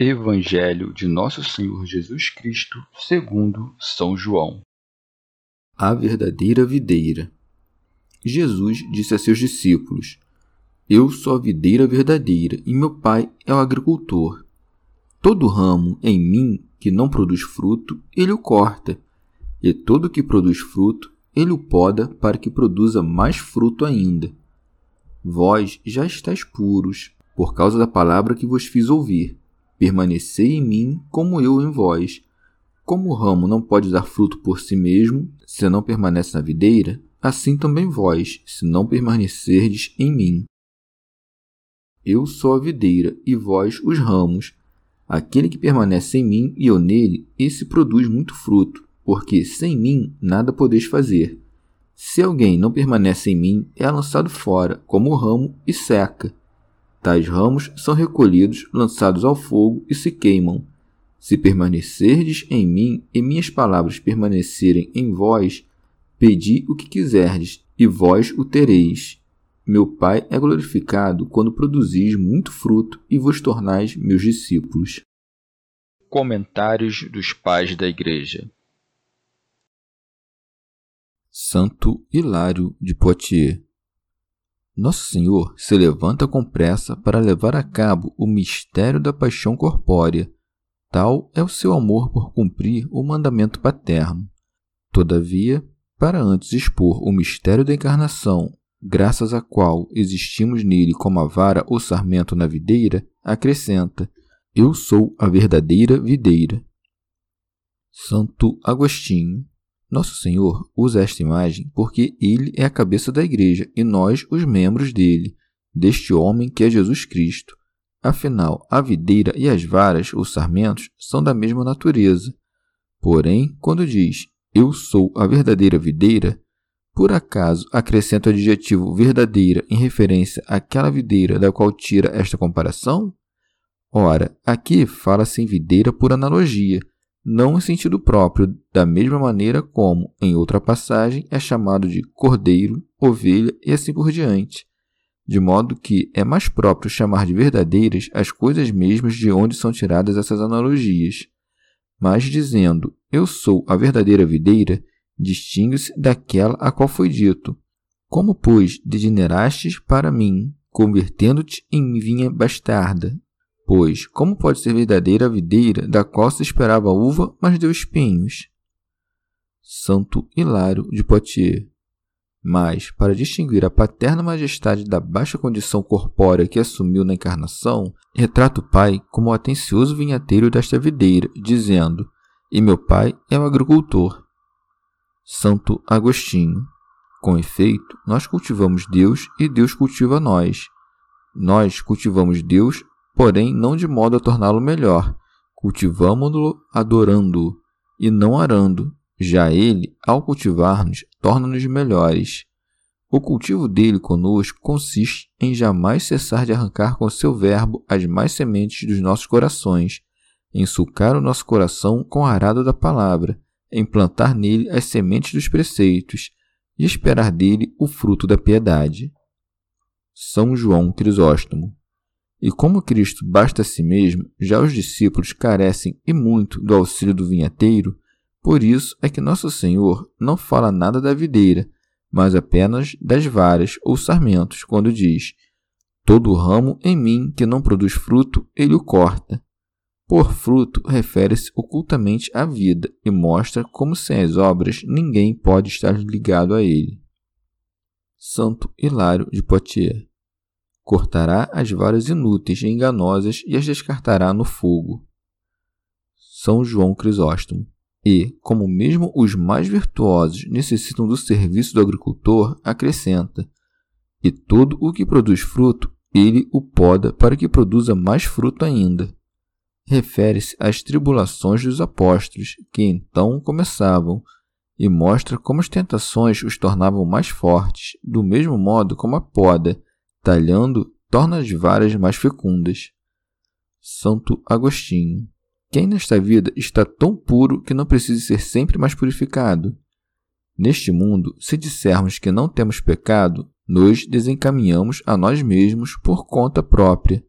Evangelho de Nosso Senhor Jesus Cristo, segundo São João. A verdadeira videira. Jesus disse a seus discípulos: Eu sou a videira verdadeira e meu Pai é o agricultor. Todo ramo em mim que não produz fruto, ele o corta, e todo que produz fruto, ele o poda para que produza mais fruto ainda. Vós já estáis puros, por causa da palavra que vos fiz ouvir Permanecei em mim, como eu em vós. Como o ramo não pode dar fruto por si mesmo, se não permanece na videira, assim também vós, se não permanecerdes em mim. Eu sou a videira, e vós os ramos. Aquele que permanece em mim e eu nele, esse produz muito fruto, porque sem mim nada podeis fazer. Se alguém não permanece em mim, é lançado fora, como o ramo, e seca. Tais ramos são recolhidos, lançados ao fogo e se queimam. Se permanecerdes em mim e minhas palavras permanecerem em vós, pedi o que quiserdes, e vós o tereis. Meu Pai é glorificado quando produzis muito fruto e vos tornais meus discípulos. Comentários dos Pais da Igreja Santo Hilário de Poitiers nosso Senhor se levanta com pressa para levar a cabo o mistério da paixão corpórea. Tal é o seu amor por cumprir o mandamento paterno. Todavia, para antes expor o mistério da encarnação, graças a qual existimos nele como a vara ou sarmento na videira, acrescenta: Eu sou a verdadeira videira. Santo Agostinho nosso Senhor usa esta imagem porque ele é a cabeça da igreja e nós os membros dele, deste homem que é Jesus Cristo. Afinal, a videira e as varas ou sarmentos são da mesma natureza. Porém, quando diz eu sou a verdadeira videira, por acaso acrescenta o adjetivo verdadeira em referência àquela videira da qual tira esta comparação? Ora, aqui fala-se em videira por analogia, não em sentido próprio, da mesma maneira como, em outra passagem, é chamado de cordeiro, ovelha e assim por diante, de modo que é mais próprio chamar de verdadeiras as coisas mesmas de onde são tiradas essas analogias. Mas dizendo eu sou a verdadeira videira, distingue-se daquela a qual foi dito: Como, pois, degenerastes para mim, convertendo-te em vinha bastarda, Pois, como pode ser verdadeira a videira da qual se esperava uva, mas deu espinhos? Santo Hilário de Poitiers. Mas, para distinguir a paterna majestade da baixa condição corpórea que assumiu na encarnação, retrata o pai como o atencioso vinhateiro desta videira, dizendo: E meu pai é o agricultor. Santo Agostinho. Com efeito, nós cultivamos Deus e Deus cultiva nós. Nós cultivamos Deus porém não de modo a torná-lo melhor. Cultivamo-lo adorando-o e não arando. Já ele, ao cultivar-nos, torna-nos melhores. O cultivo dele conosco consiste em jamais cessar de arrancar com seu verbo as mais sementes dos nossos corações, em sulcar o nosso coração com a arada da palavra, em plantar nele as sementes dos preceitos e esperar dele o fruto da piedade. São João Crisóstomo e como Cristo basta a si mesmo, já os discípulos carecem e muito do auxílio do vinhateiro, por isso é que Nosso Senhor não fala nada da videira, mas apenas das varas ou sarmentos, quando diz: Todo ramo em mim que não produz fruto, ele o corta. Por fruto refere-se ocultamente à vida e mostra como sem as obras ninguém pode estar ligado a ele. Santo Hilário de Poitiers cortará as varas inúteis e enganosas e as descartará no fogo. São João Crisóstomo. E, como mesmo os mais virtuosos necessitam do serviço do agricultor, acrescenta: E todo o que produz fruto, ele o poda para que produza mais fruto ainda. Refere-se às tribulações dos apóstolos, que então começavam, e mostra como as tentações os tornavam mais fortes, do mesmo modo como a poda, talhando, torna as varas mais fecundas. Santo Agostinho. Quem nesta vida está tão puro que não precisa ser sempre mais purificado? Neste mundo, se dissermos que não temos pecado, nos desencaminhamos a nós mesmos por conta própria.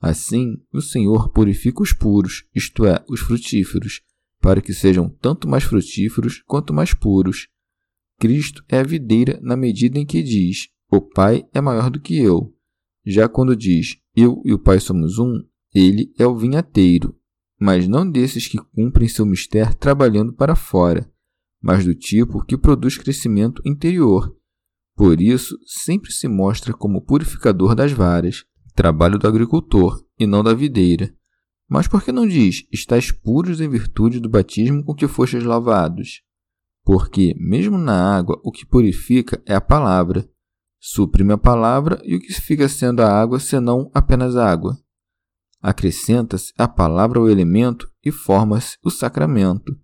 Assim, o Senhor purifica os puros, isto é, os frutíferos, para que sejam tanto mais frutíferos quanto mais puros. Cristo é a videira na medida em que diz: O Pai é maior do que eu. Já quando diz: Eu e o Pai somos um, ele é o vinhateiro, mas não desses que cumprem seu mistério trabalhando para fora, mas do tipo que produz crescimento interior. Por isso, sempre se mostra como purificador das varas, trabalho do agricultor e não da videira. Mas por que não diz: Estais puros em virtude do batismo com que fostes lavados? Porque, mesmo na água, o que purifica é a palavra. Suprime a palavra e o que fica sendo a água senão apenas água? Acrescenta-se a palavra ao elemento e forma-se o sacramento.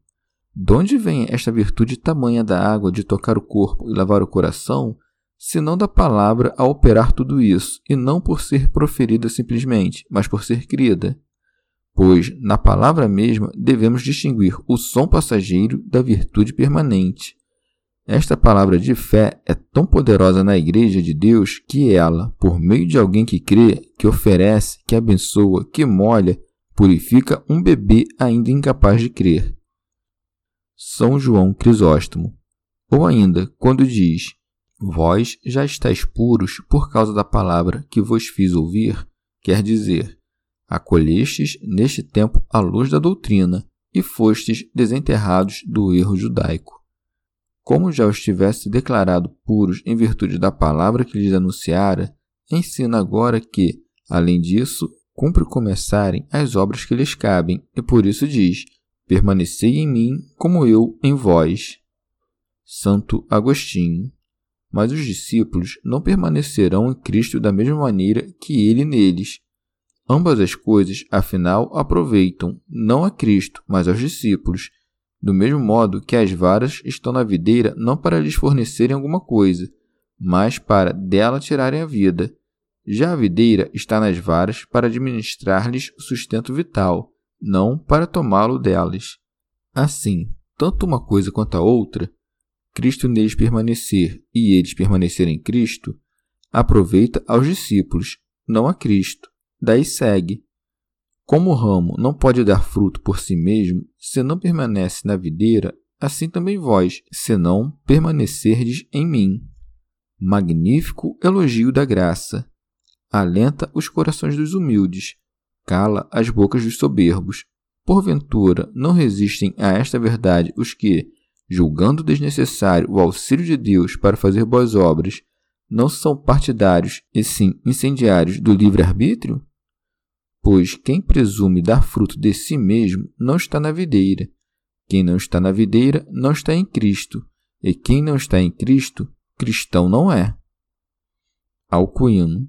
De onde vem esta virtude tamanha da água de tocar o corpo e lavar o coração, senão da palavra a operar tudo isso, e não por ser proferida simplesmente, mas por ser crida? pois na palavra mesma devemos distinguir o som passageiro da virtude permanente. Esta palavra de fé é tão poderosa na Igreja de Deus que ela, por meio de alguém que crê, que oferece, que abençoa, que molha, purifica um bebê ainda incapaz de crer. São João Crisóstomo. Ou ainda, quando diz: Vós já estáis puros por causa da palavra que vos fiz ouvir, quer dizer, acolhestes neste tempo a luz da doutrina e fostes desenterrados do erro judaico. Como já os tivesse declarado puros em virtude da palavra que lhes anunciara, ensina agora que, além disso, cumpre começarem as obras que lhes cabem, e por isso diz: Permanecei em mim como eu em vós. Santo Agostinho. Mas os discípulos não permanecerão em Cristo da mesma maneira que ele neles, Ambas as coisas, afinal, aproveitam não a Cristo, mas aos discípulos, do mesmo modo que as varas estão na videira não para lhes fornecerem alguma coisa, mas para dela tirarem a vida. Já a videira está nas varas para administrar-lhes o sustento vital, não para tomá-lo delas. Assim, tanto uma coisa quanto a outra, Cristo neles permanecer e eles permanecerem em Cristo, aproveita aos discípulos, não a Cristo. Daí segue: Como o ramo não pode dar fruto por si mesmo, se não permanece na videira, assim também vós, se não permanecerdes em mim. Magnífico elogio da graça. Alenta os corações dos humildes, cala as bocas dos soberbos. Porventura, não resistem a esta verdade os que, julgando desnecessário o auxílio de Deus para fazer boas obras, não são partidários e sim incendiários do livre-arbítrio? Pois quem presume dar fruto de si mesmo não está na videira. Quem não está na videira não está em Cristo. E quem não está em Cristo, cristão não é. Alcuino.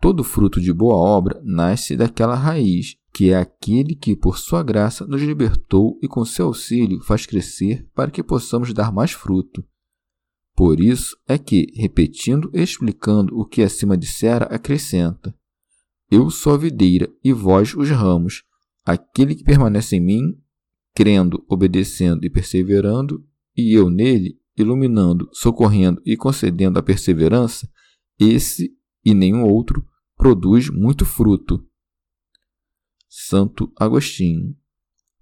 Todo fruto de boa obra nasce daquela raiz, que é aquele que, por sua graça, nos libertou e, com seu auxílio, faz crescer para que possamos dar mais fruto. Por isso é que, repetindo e explicando o que acima dissera, acrescenta: eu sou a videira e vós os ramos. Aquele que permanece em mim, crendo, obedecendo e perseverando, e eu nele, iluminando, socorrendo e concedendo a perseverança, esse e nenhum outro produz muito fruto. Santo Agostinho.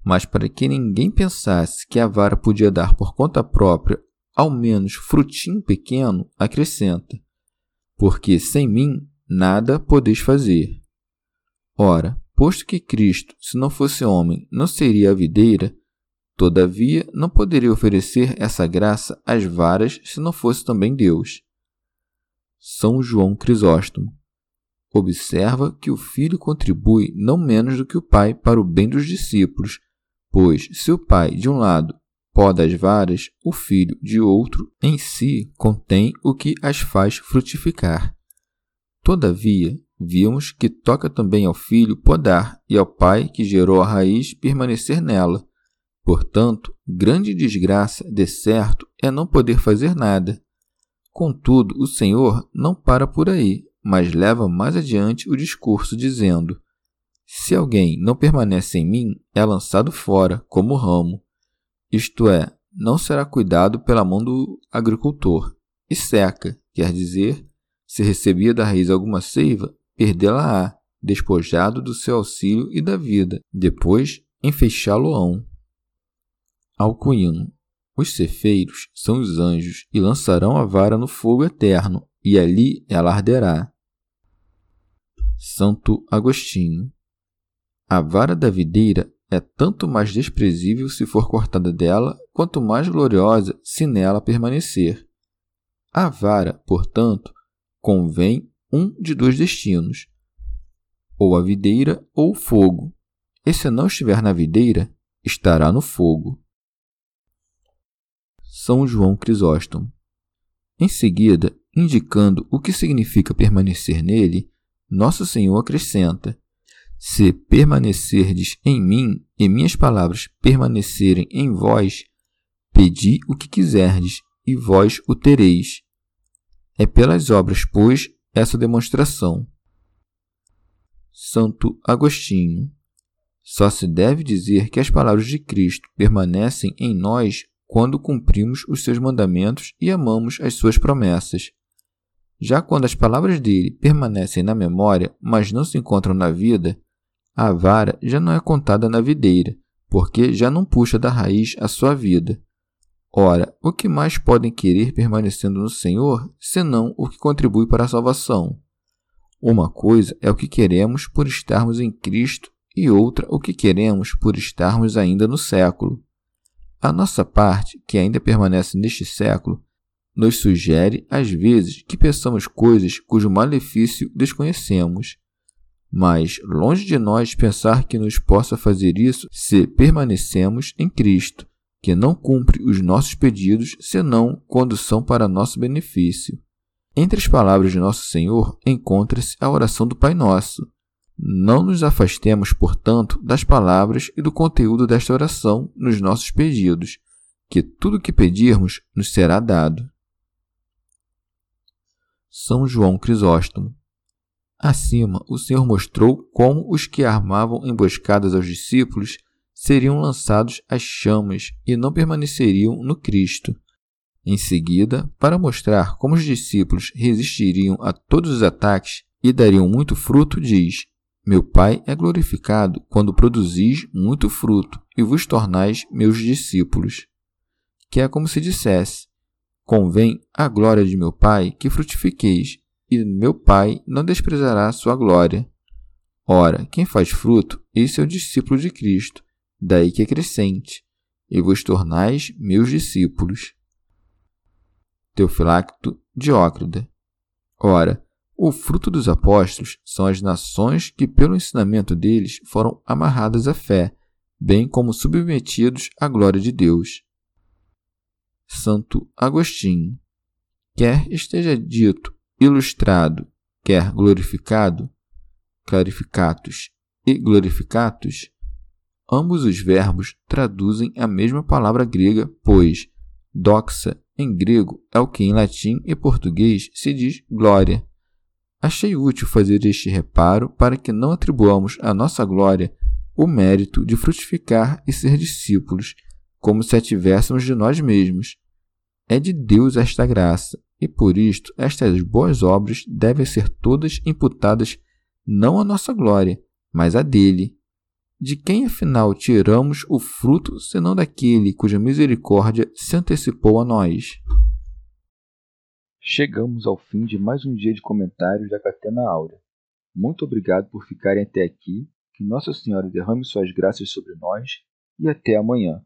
Mas para que ninguém pensasse que a vara podia dar por conta própria ao menos frutinho pequeno, acrescenta: Porque sem mim nada podeis fazer. Ora, posto que Cristo, se não fosse homem, não seria a videira, todavia não poderia oferecer essa graça às varas se não fosse também Deus. São João Crisóstomo observa que o filho contribui não menos do que o pai para o bem dos discípulos, pois se o pai, de um lado, poda as varas, o filho, de outro, em si contém o que as faz frutificar. Todavia, vimos que toca também ao filho podar e ao pai que gerou a raiz permanecer nela. Portanto, grande desgraça, de certo, é não poder fazer nada. Contudo, o Senhor não para por aí, mas leva mais adiante o discurso, dizendo: Se alguém não permanece em mim, é lançado fora, como ramo. Isto é, não será cuidado pela mão do agricultor, e seca, quer dizer, se recebia da raiz alguma seiva, perdê-la-á, despojado do seu auxílio e da vida, depois enfeixá-lo-ão. Alcuíno. Os cefeiros são os anjos e lançarão a vara no fogo eterno, e ali ela arderá. Santo Agostinho. A vara da videira é tanto mais desprezível se for cortada dela, quanto mais gloriosa se nela permanecer. A vara, portanto, convém um de dois destinos, ou a videira ou o fogo. E se não estiver na videira, estará no fogo. São João Crisóstomo. Em seguida, indicando o que significa permanecer nele, nosso Senhor acrescenta: Se permanecerdes em mim e minhas palavras permanecerem em vós, pedi o que quiserdes e vós o tereis. É pelas obras, pois, essa demonstração. Santo Agostinho. Só se deve dizer que as palavras de Cristo permanecem em nós quando cumprimos os seus mandamentos e amamos as suas promessas. Já quando as palavras dele permanecem na memória, mas não se encontram na vida, a vara já não é contada na videira, porque já não puxa da raiz a sua vida. Ora, o que mais podem querer permanecendo no Senhor, senão o que contribui para a salvação? Uma coisa é o que queremos por estarmos em Cristo e outra o que queremos por estarmos ainda no século. A nossa parte, que ainda permanece neste século, nos sugere, às vezes, que peçamos coisas cujo malefício desconhecemos. Mas, longe de nós pensar que nos possa fazer isso se permanecemos em Cristo, que não cumpre os nossos pedidos senão quando são para nosso benefício. Entre as palavras de Nosso Senhor encontra-se a oração do Pai Nosso. Não nos afastemos, portanto, das palavras e do conteúdo desta oração nos nossos pedidos, que tudo o que pedirmos nos será dado. São João Crisóstomo. Acima, o Senhor mostrou como os que armavam emboscadas aos discípulos seriam lançados às chamas e não permaneceriam no Cristo. Em seguida, para mostrar como os discípulos resistiriam a todos os ataques e dariam muito fruto, diz: Meu Pai é glorificado quando produzis muito fruto e vos tornais meus discípulos. Que é como se dissesse: Convém à glória de meu Pai que frutifiqueis, e meu Pai não desprezará sua glória. Ora, quem faz fruto, esse é o discípulo de Cristo, daí que é crescente, e vos tornais meus discípulos. Teofilacto Diócrida. Ora, o fruto dos apóstolos são as nações que, pelo ensinamento deles, foram amarradas à fé, bem como submetidos à glória de Deus. Santo Agostinho. Quer esteja dito, ilustrado, quer glorificado, clarificatus e glorificatus, ambos os verbos traduzem a mesma palavra grega, pois doxa em grego é o que em latim e português se diz glória. Achei útil fazer este reparo para que não atribuamos à nossa glória o mérito de frutificar e ser discípulos, como se a tivéssemos de nós mesmos. É de Deus esta graça, e por isto estas boas obras devem ser todas imputadas não à nossa glória, mas à dele. De quem afinal tiramos o fruto, senão daquele cuja misericórdia se antecipou a nós? Chegamos ao fim de mais um dia de comentários da Catena Áurea. Muito obrigado por ficarem até aqui, que Nossa Senhora derrame suas graças sobre nós e até amanhã.